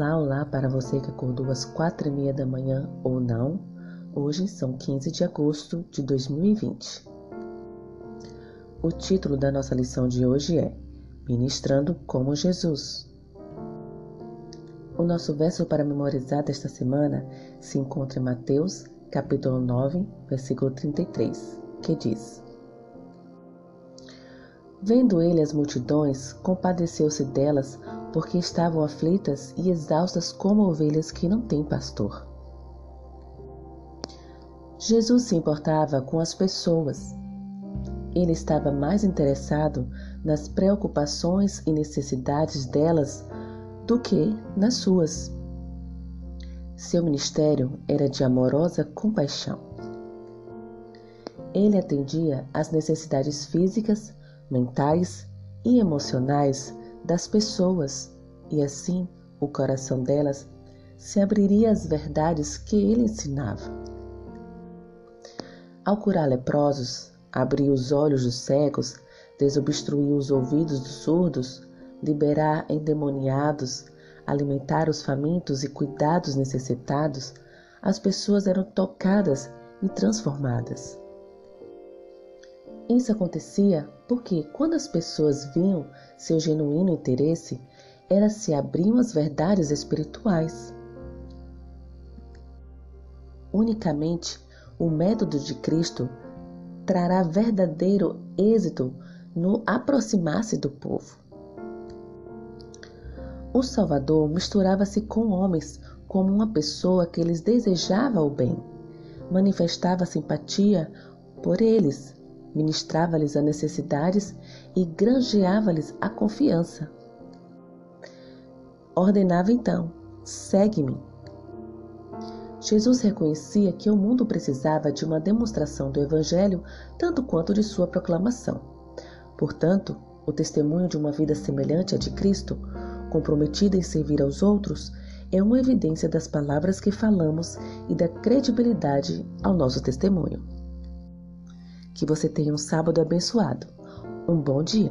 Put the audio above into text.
Olá, olá para você que acordou às quatro e meia da manhã ou não. Hoje são 15 de agosto de 2020. O título da nossa lição de hoje é Ministrando como Jesus. O nosso verso para memorizar desta semana se encontra em Mateus, capítulo 9, versículo 33, que diz: Vendo ele as multidões, compadeceu-se delas, porque estavam aflitas e exaustas como ovelhas que não têm pastor. Jesus se importava com as pessoas. Ele estava mais interessado nas preocupações e necessidades delas do que nas suas. Seu ministério era de amorosa compaixão. Ele atendia às necessidades físicas, mentais e emocionais das pessoas e assim o coração delas se abriria às verdades que ele ensinava. Ao curar leprosos, abrir os olhos dos cegos, desobstruir os ouvidos dos surdos, liberar endemoniados, alimentar os famintos e cuidar dos necessitados, as pessoas eram tocadas e transformadas. Isso acontecia porque, quando as pessoas viam seu genuíno interesse, elas se abriam às verdades espirituais. Unicamente o método de Cristo trará verdadeiro êxito no aproximar-se do povo. O Salvador misturava-se com homens como uma pessoa que lhes desejava o bem, manifestava simpatia por eles ministrava-lhes as necessidades e granjeava-lhes a confiança. Ordenava então: segue-me. Jesus reconhecia que o mundo precisava de uma demonstração do Evangelho tanto quanto de sua proclamação. Portanto, o testemunho de uma vida semelhante à de Cristo, comprometida em servir aos outros, é uma evidência das palavras que falamos e da credibilidade ao nosso testemunho. Que você tenha um sábado abençoado. Um bom dia!